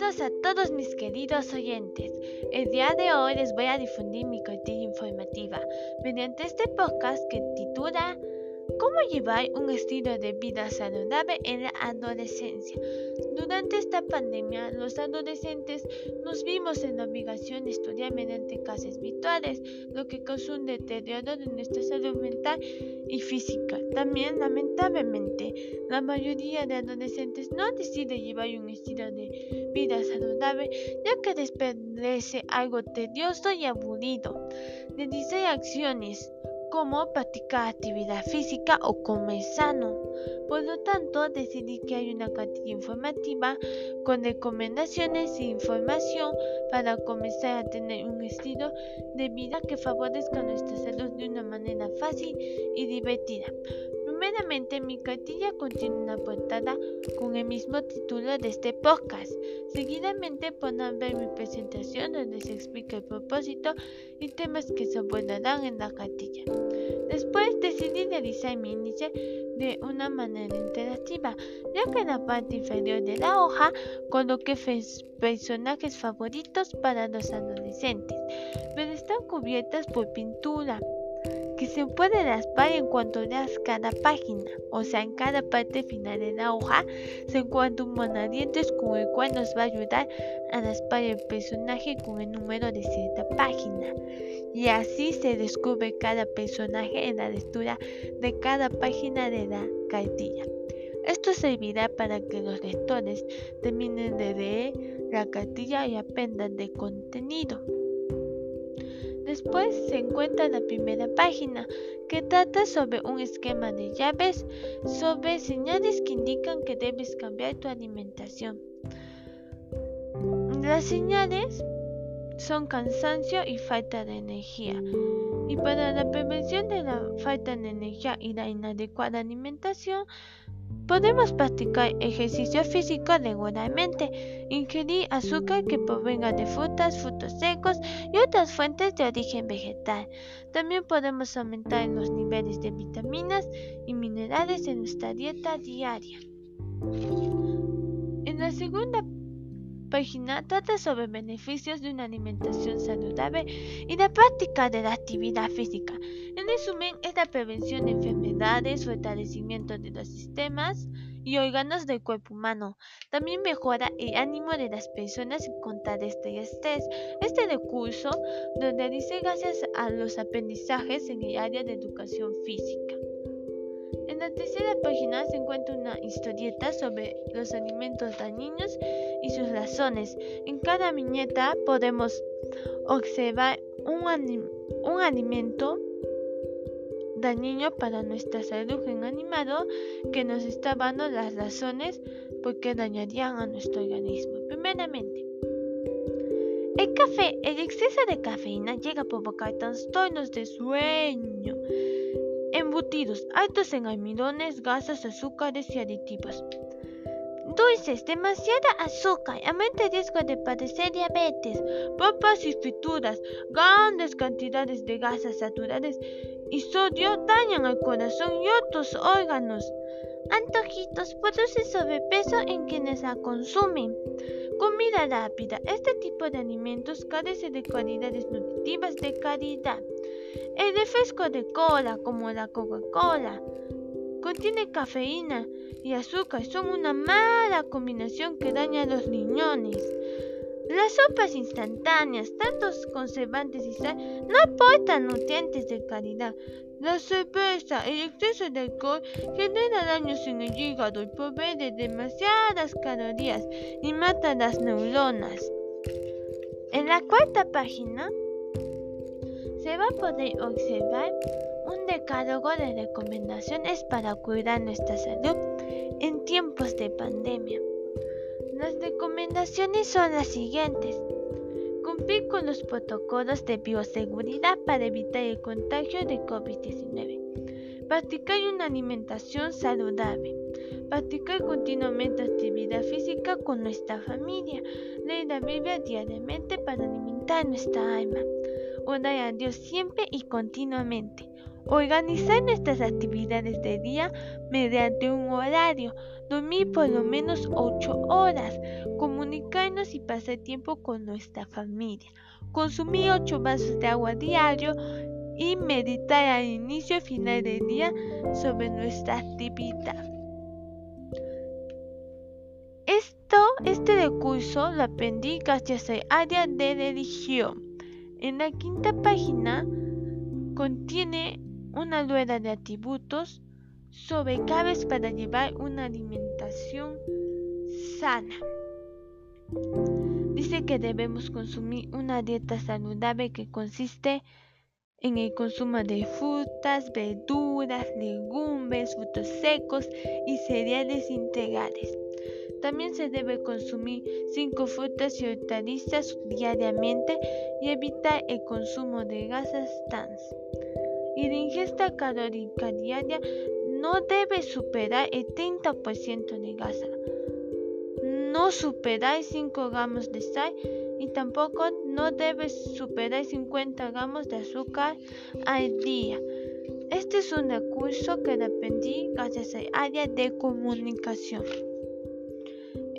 Saludos a todos mis queridos oyentes. El día de hoy les voy a difundir mi cartilla informativa mediante este podcast que titula ¿Cómo llevar un estilo de vida saludable en la adolescencia? Durante esta pandemia, los adolescentes nos vimos en la obligación de estudiar mediante clases virtuales, lo que causó un deterioro de nuestra salud mental y física. También, lamentablemente, la mayoría de adolescentes no decide llevar un estilo de vida saludable, ya que les algo tedioso y aburrido. De dice acciones como practicar actividad física o comer sano. Por lo tanto, decidí que hay una cartilla informativa con recomendaciones e información para comenzar a tener un estilo de vida que favorezca nuestra salud de una manera fácil y divertida. Primeramente, mi cartilla contiene una portada con el mismo título de este podcast. Seguidamente podrán ver mi presentación donde se explica el propósito y temas que se abordarán en la cartilla. Después decidí realizar mi índice de una manera interactiva, ya que en la parte inferior de la hoja coloqué personajes favoritos para los adolescentes, pero están cubiertas por pintura que se puede raspar en cuanto leas cada página, o sea, en cada parte final de la hoja se encuentra un monadientes con el cual nos va a ayudar a raspar el personaje con el número de cierta página. Y así se descubre cada personaje en la lectura de cada página de la cartilla. Esto servirá para que los lectores terminen de leer la cartilla y aprendan de contenido. Después se encuentra la primera página, que trata sobre un esquema de llaves sobre señales que indican que debes cambiar tu alimentación. Las señales son cansancio y falta de energía. Y para la prevención de la falta de energía y la inadecuada alimentación, Podemos practicar ejercicio físico regularmente, ingerir azúcar que provenga de frutas, frutos secos y otras fuentes de origen vegetal. También podemos aumentar los niveles de vitaminas y minerales en nuestra dieta diaria. En la segunda página trata sobre beneficios de una alimentación saludable y la práctica de la actividad física. En resumen, es la prevención de enfermedades, fortalecimiento de los sistemas y órganos del cuerpo humano. También mejora el ánimo de las personas y contar este estrés. Este recurso lo dice gracias a los aprendizajes en el área de educación física. En la tercera página se encuentra una historieta sobre los alimentos dañinos y sus razones. En cada viñeta podemos observar un, alimento dañino para nuestra salud en animado que nos está dando las razones por qué dañarían a nuestro organismo. Primeramente, el café, el exceso de cafeína llega a provocar trastornos de sueño, embutidos altos en almidones, gasas, azúcares y aditivos. Dulces, demasiada azúcar, aumenta el riesgo de padecer diabetes, papas y frituras, grandes cantidades de gasas saturadas y sodio dañan al corazón y otros órganos. Antojitos produce sobrepeso en quienes la consumen. Comida rápida. Este tipo de alimentos carece de cualidades nutritivas de calidad. El refresco de cola, como la Coca-Cola, contiene cafeína y azúcar. Son una mala combinación que daña los riñones. Las sopas instantáneas, tantos conservantes y sal, no aportan nutrientes de calidad. La cerveza, el exceso de alcohol genera daños en el hígado y provee de demasiadas calorías y mata las neuronas. En la cuarta página se va a poder observar un decálogo de recomendaciones para cuidar nuestra salud en tiempos de pandemia. Las recomendaciones son las siguientes. Cumplir con los protocolos de bioseguridad para evitar el contagio de COVID-19. Practicar una alimentación saludable. Practicar continuamente actividad física con nuestra familia. Leer la Biblia diariamente para alimentar nuestra alma. Orar a Dios siempre y continuamente. Organizar nuestras actividades de día mediante un horario, dormir por lo menos 8 horas, comunicarnos y pasar tiempo con nuestra familia, consumir 8 vasos de agua diario y meditar al inicio y final del día sobre nuestra actividad. Esto, este recurso lo aprendí gracias al área de religión. En la quinta página contiene una rueda de atributos sobre claves para llevar una alimentación sana. Dice que debemos consumir una dieta saludable que consiste en el consumo de frutas, verduras, legumbres, frutos secos y cereales integrales. También se debe consumir 5 frutas y hortalizas diariamente y evitar el consumo de grasas trans y la ingesta calórica diaria no debe superar el 30% de grasa. No superar 5 gramos de sal y tampoco no debe superar 50 gramos de azúcar al día. Este es un recurso que aprendí gracias al área de comunicación.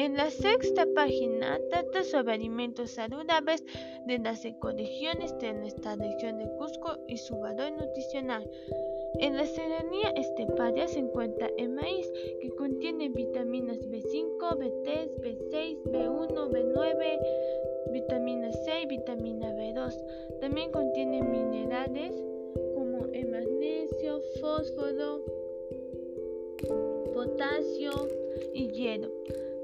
En la sexta página trata sobre alimentos saludables de las ecoregiones de nuestra región de Cusco y su valor nutricional. En la serranía esteparia se encuentra el maíz, que contiene vitaminas B5, B3, B6, B1, B9, vitamina C y vitamina B2. También contiene minerales como el magnesio, fósforo, potasio y hierro.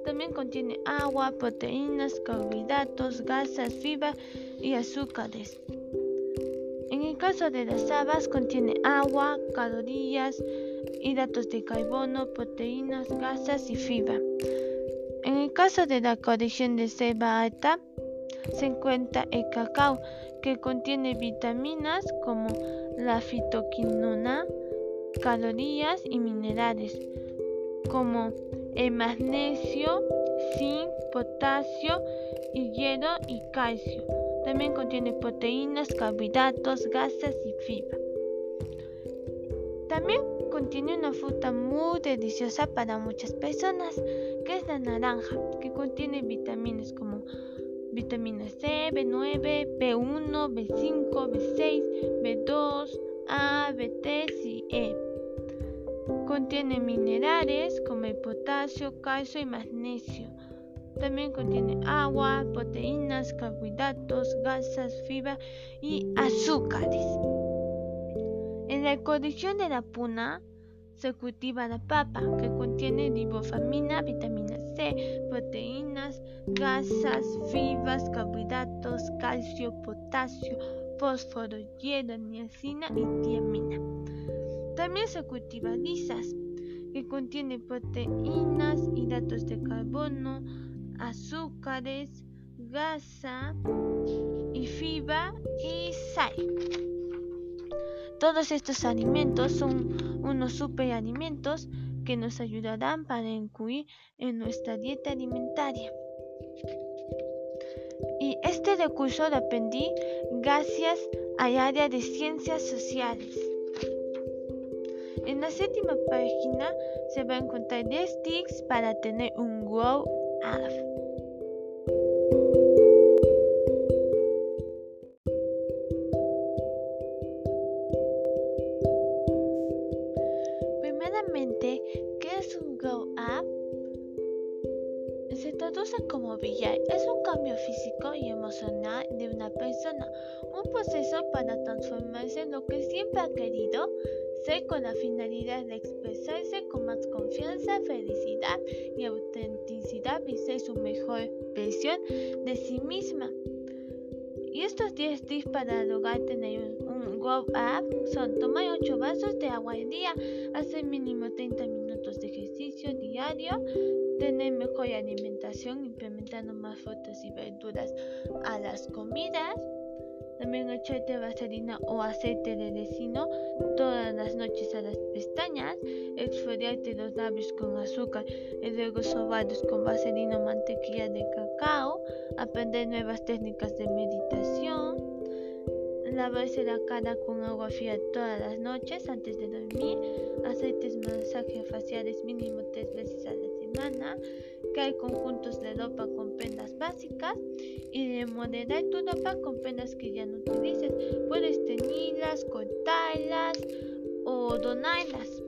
También contiene agua, proteínas, carbohidratos, grasas, fibra y azúcares. En el caso de las habas contiene agua, calorías, hidratos de carbono, proteínas, grasas y fibra. En el caso de la corrección de selva alta, se encuentra el cacao, que contiene vitaminas como la fitoquinona, calorías y minerales, como el magnesio, zinc, potasio hierro y calcio. También contiene proteínas, carbohidratos, grasas y fibra. También contiene una fruta muy deliciosa para muchas personas, que es la naranja, que contiene vitaminas como vitamina C, B9, B1, B5, B6, B2, A, B3 y E. Contiene minerales como el potasio, calcio y magnesio. También contiene agua, proteínas, carbohidratos, grasas, fibra y azúcares. En la ecorregión de la puna se cultiva la papa, que contiene ribofamina, vitamina C, proteínas, grasas, fibras, carbohidratos, calcio, potasio, fósforo, hierro, niacina y tiamina. También se cultiva lisas, que contiene proteínas, hidratos de carbono, azúcares, grasa y fibra y sal. Todos estos alimentos son unos superalimentos que nos ayudarán para incluir en nuestra dieta alimentaria. Y este recurso lo aprendí gracias al área de ciencias sociales. En la séptima página se va a encontrar 10 tips para tener un grow up. Primeramente, ¿qué es un grow up? Se traduce como brillar. Es un cambio físico y emocional de una persona, un proceso para transformarse en lo que siempre ha querido con la finalidad de expresarse con más confianza, felicidad y autenticidad y su mejor versión de sí misma. Y estos 10 tips para lograr tener un, grow up son tomar 8 vasos de agua al día, hacer mínimo 30 minutos de ejercicio diario, tener mejor alimentación implementando más frutas y verduras a las comidas, también echarte vaselina o aceite de resino todas las noches a las pestañas. Exfoliarte los labios con azúcar y luego sobarlos con vaselina o mantequilla de cacao. Aprender nuevas técnicas de meditación. lavarse la cara con agua fría todas las noches antes de dormir, aceites masajes faciales mínimo tres veces a la que hay conjuntos de ropa con prendas básicas y remodelar tu ropa con prendas que ya no utilices. Puedes teñirlas, cortarlas o donarlas.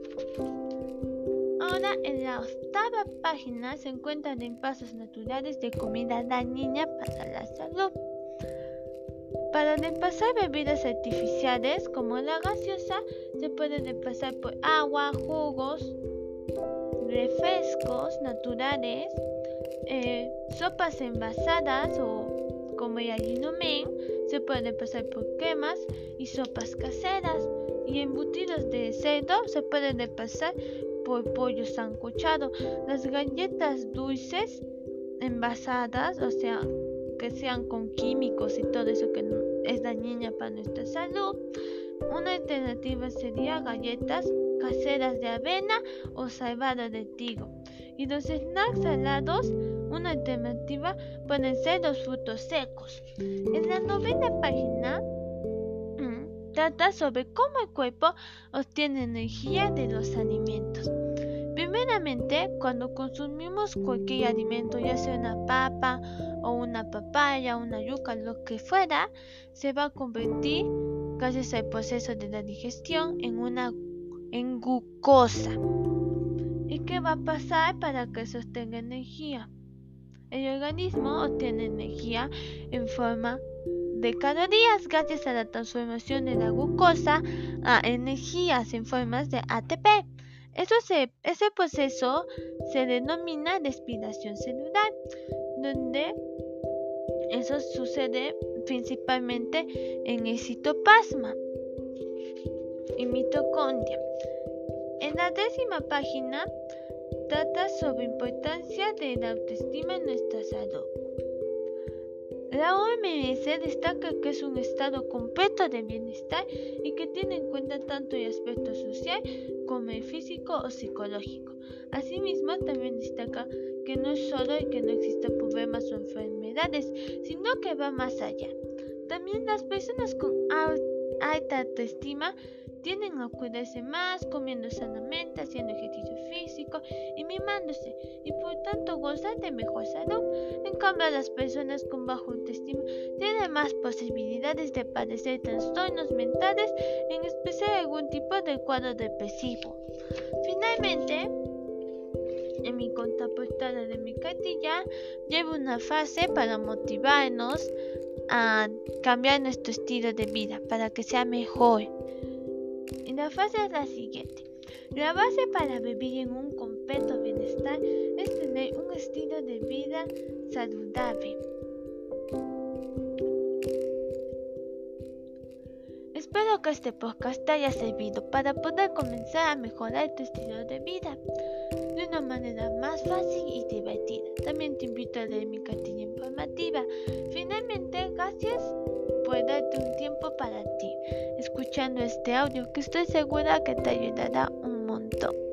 Ahora en la octava página se encuentran pasos naturales de comida dañina para la salud. Para pasar bebidas artificiales como la gaseosa, se pueden pasar por agua, jugos, refrescos naturales, eh, sopas envasadas o como el men, se pueden pasar por quemas y sopas caseras y embutidos de cerdo se pueden pasar por pollo sancochado. Las galletas dulces envasadas, o sea, que sean con químicos y todo eso que es dañina para nuestra salud. Una alternativa sería galletas caseras de avena o salvada de trigo. Y los snacks salados, una alternativa pueden ser los frutos secos. En la novena página mm, trata sobre cómo el cuerpo obtiene energía de los alimentos. Primeramente, cuando consumimos cualquier alimento, ya sea una papa o una papaya, una yuca, lo que fuera, se va a convertir, gracias al proceso de la digestión, en una en glucosa. ¿Y qué va a pasar para que sostenga energía? El organismo obtiene energía en forma de calorías gracias a la transformación de la glucosa a energías en formas de ATP ese proceso se denomina respiración celular, donde eso sucede principalmente en el citoplasma y mitocondria. En la décima página trata sobre importancia de la autoestima en nuestra salud. La OMS destaca que es un estado completo de bienestar y que tiene en cuenta tanto el aspecto social como el físico o psicológico. Asimismo, también destaca que no es solo el que no existan problemas o enfermedades, sino que va más allá. También las personas con alta autoestima tienden a cuidarse más, comiendo sanamente, haciendo ejercicio físico y mimándose, y por tanto gozan de mejor salud. En cambio, las personas con bajo autoestima tienen más posibilidades de padecer trastornos mentales, en especial algún tipo de cuadro depresivo. Finalmente, en mi contraportada de mi cartilla llevo una frase para motivarnos a cambiar nuestro estilo de vida para que sea mejor. Y la frase es la siguiente. La base para vivir en un completo bienestar es tener un estilo de vida saludable. Espero que este podcast te haya servido para poder comenzar a mejorar tu estilo de vida de una manera más fácil y divertida. También te invito a leer mi cartilla informativa. Finalmente, gracias por darte un tiempo para ti, escuchando este audio que estoy segura que te ayudará un montón.